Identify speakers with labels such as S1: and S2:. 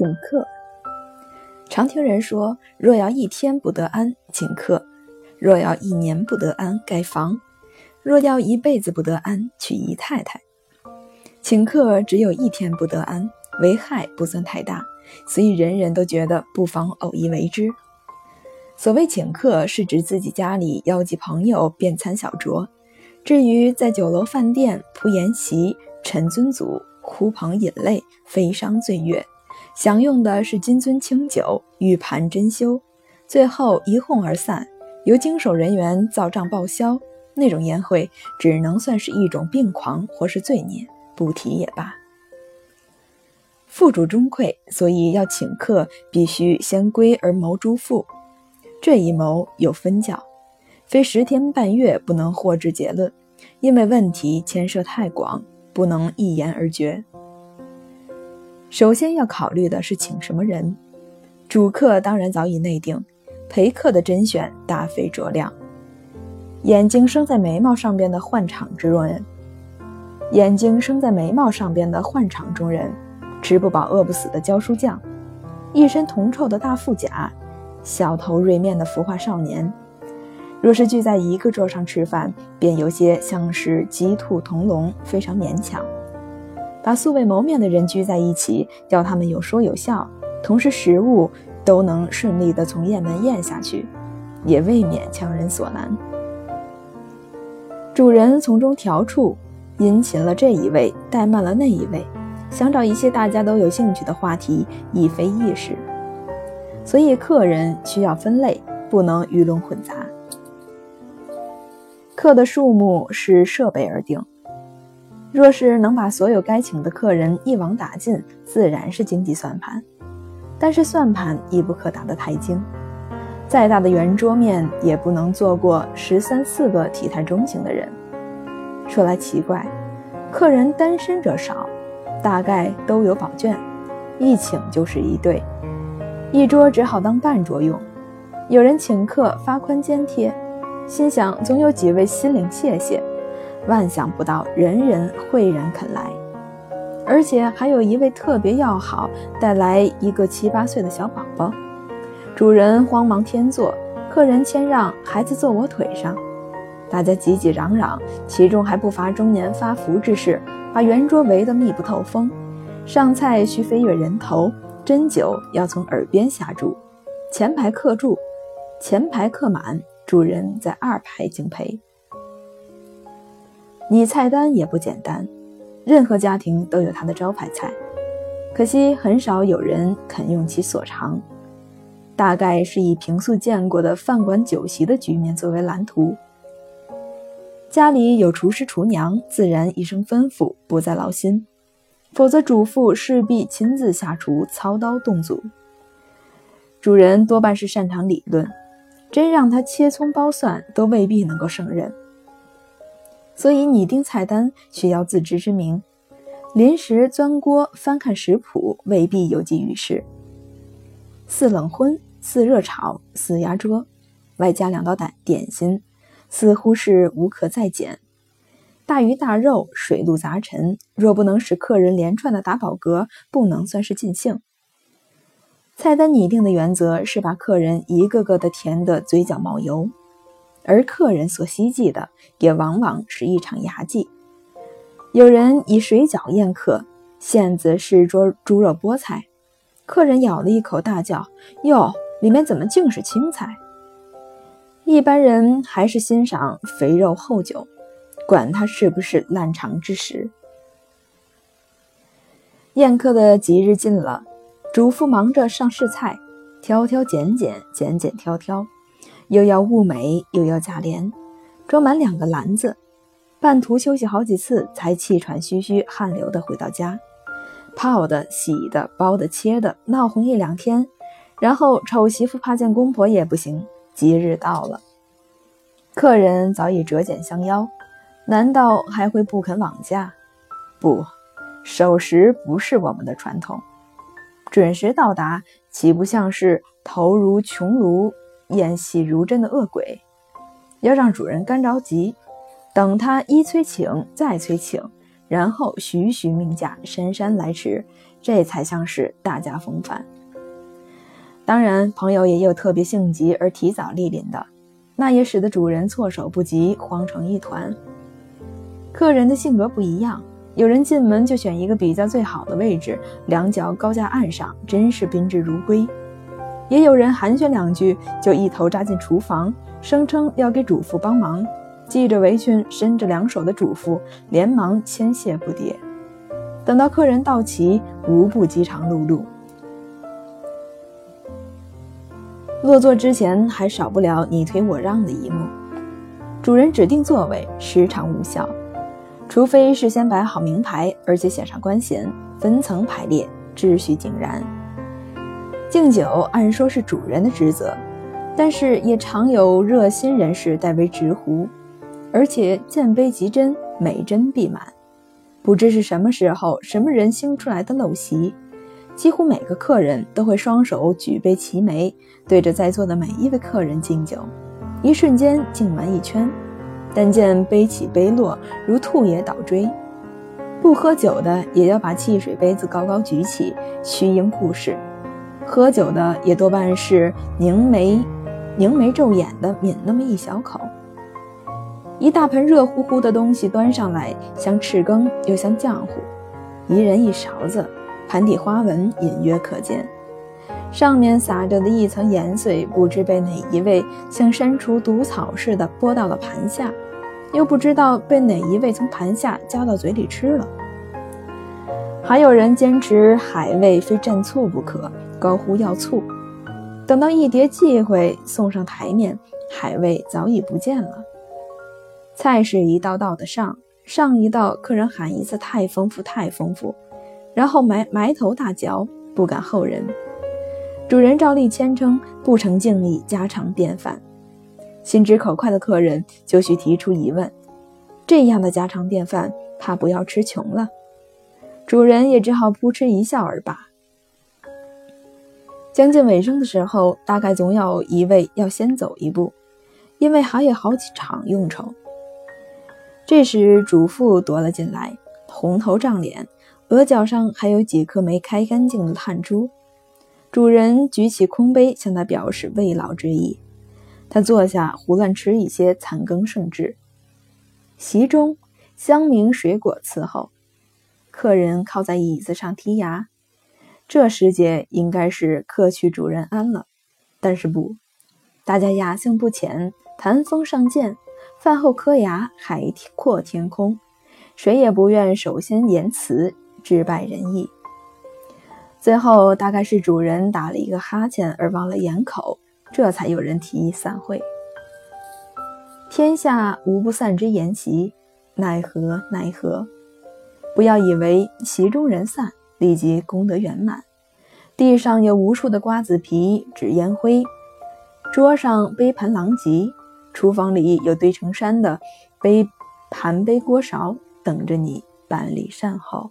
S1: 请客。常听人说，若要一天不得安，请客；若要一年不得安，盖房；若要一辈子不得安，娶姨太太。请客只有一天不得安，危害不算太大，所以人人都觉得不妨偶一为之。所谓请客，是指自己家里邀集朋友便餐小酌；至于在酒楼饭店铺筵席、陈尊祖、呼朋引类、飞觞醉月，享用的是金樽清酒、玉盘珍馐，最后一哄而散，由经手人员造账报销，那种宴会只能算是一种病狂或是罪孽。不提也罢。富主中馈，所以要请客，必须先归而谋诸富。这一谋有分教，非十天半月不能获知结论，因为问题牵涉太广，不能一言而决。首先要考虑的是请什么人，主客当然早已内定，陪客的甄选大费酌量。眼睛生在眉毛上边的换场之人。眼睛生在眉毛上边的宦场中人，吃不饱饿不死的教书匠，一身铜臭的大富甲，小头锐面的浮华少年，若是聚在一个桌上吃饭，便有些像是鸡兔同笼，非常勉强。把素未谋面的人聚在一起，叫他们有说有笑，同时食物都能顺利地从雁门咽下去，也未免强人所难。主人从中调处。殷勤了这一位，怠慢了那一位，想找一些大家都有兴趣的话题，亦非易事。所以客人需要分类，不能鱼龙混杂。客的数目是设备而定。若是能把所有该请的客人一网打尽，自然是经济算盘。但是算盘亦不可打得太精，再大的圆桌面也不能坐过十三四个体态中型的人。说来奇怪，客人单身者少，大概都有宝卷，一请就是一对，一桌只好当半桌用。有人请客发宽肩贴，心想总有几位心领谢谢，万想不到人人会然肯来，而且还有一位特别要好，带来一个七八岁的小宝宝。主人慌忙添座，客人谦让孩子坐我腿上。大家挤挤嚷嚷，其中还不乏中年发福之士，把圆桌围得密不透风。上菜需飞跃人头，斟酒要从耳边下注。前排客住，前排客满，主人在二排敬陪。你菜单也不简单，任何家庭都有他的招牌菜，可惜很少有人肯用其所长。大概是以平素见过的饭馆酒席的局面作为蓝图。家里有厨师厨娘，自然一声吩咐，不再劳心；否则主妇势必亲自下厨，操刀动足。主人多半是擅长理论，真让他切葱剥蒜，都未必能够胜任。所以拟定菜单需要自知之明，临时钻锅翻看食谱，未必有济于事。四冷荤，四热炒，四压桌，外加两道点点心。似乎是无可再减，大鱼大肉，水陆杂陈，若不能使客人连串的打饱嗝，不能算是尽兴。菜单拟定的原则是把客人一个个的填得嘴角冒油，而客人所希冀的也往往是一场牙祭。有人以水饺宴客，馅子是桌猪肉菠菜，客人咬了一口，大叫：“哟，里面怎么竟是青菜？”一般人还是欣赏肥肉厚酒，管它是不是烂肠之食。宴客的吉日近了，主妇忙着上试菜，挑挑拣拣，拣拣挑挑，又要物美，又要价廉，装满两个篮子。半途休息好几次，才气喘吁吁、汗流的回到家。泡的、洗的、包的、切的，闹哄一两天，然后丑媳妇怕见公婆也不行。吉日到了，客人早已折茧相邀，难道还会不肯往家？不，守时不是我们的传统。准时到达，岂不像是头如穹庐、演戏如针的恶鬼？要让主人干着急，等他一催请，再催请，然后徐徐命驾，姗姗来迟，这才像是大家风范。当然，朋友也有特别性急而提早莅临的，那也使得主人措手不及，慌成一团。客人的性格不一样，有人进门就选一个比较最好的位置，两脚高架岸上，真是宾至如归；也有人寒暄两句就一头扎进厨房，声称要给主妇帮忙，系着围裙，伸着两手的主妇连忙牵谢不迭。等到客人到齐，无不饥肠辘辘。落座之前，还少不了你推我让的一幕。主人指定座位，时常无效，除非事先摆好名牌，而且写上官衔，分层排列，秩序井然。敬酒按说是主人的职责，但是也常有热心人士代为执壶，而且见杯即斟，每斟必满。不知是什么时候，什么人兴出来的陋习。几乎每个客人都会双手举杯齐眉，对着在座的每一位客人敬酒，一瞬间敬完一圈。但见杯起杯落，如兔爷倒追。不喝酒的也要把汽水杯子高高举起，虚应故事；喝酒的也多半是凝眉凝眉皱眼的抿那么一小口。一大盆热乎乎的东西端上来，像赤羹又像浆糊，一人一勺子。盘底花纹隐约可见，上面撒着的一层盐碎，不知被哪一位像删除毒草似的拨到了盘下，又不知道被哪一位从盘下夹到嘴里吃了。还有人坚持海味非蘸醋不可，高呼要醋。等到一碟忌讳送上台面，海味早已不见了。菜是一道道的上，上一道客人喊一次太丰富，太丰富。然后埋埋头大嚼，不敢后人。主人照例谦称不成敬意，家常便饭。心直口快的客人就需提出疑问：这样的家常便饭，怕不要吃穷了。主人也只好扑哧一笑而罢。将近尾声的时候，大概总有一位要先走一步，因为还有好几场用酬。这时主妇踱了进来，红头胀脸。额角上还有几颗没开干净的汗珠，主人举起空杯向他表示慰劳之意。他坐下胡乱吃一些残羹剩炙。席中香茗水果伺候，客人靠在椅子上剔牙。这时节应该是客去主人安了，但是不，大家雅兴不浅，谈风尚健，饭后磕牙，海阔天空，谁也不愿首先言辞。致败人意。最后大概是主人打了一个哈欠而忘了掩口，这才有人提议散会。天下无不散之筵席，奈何奈何？不要以为席中人散，立即功德圆满。地上有无数的瓜子皮、纸烟灰，桌上杯盘狼藉，厨房里有堆成山的杯盘杯锅勺，等着你办理善后。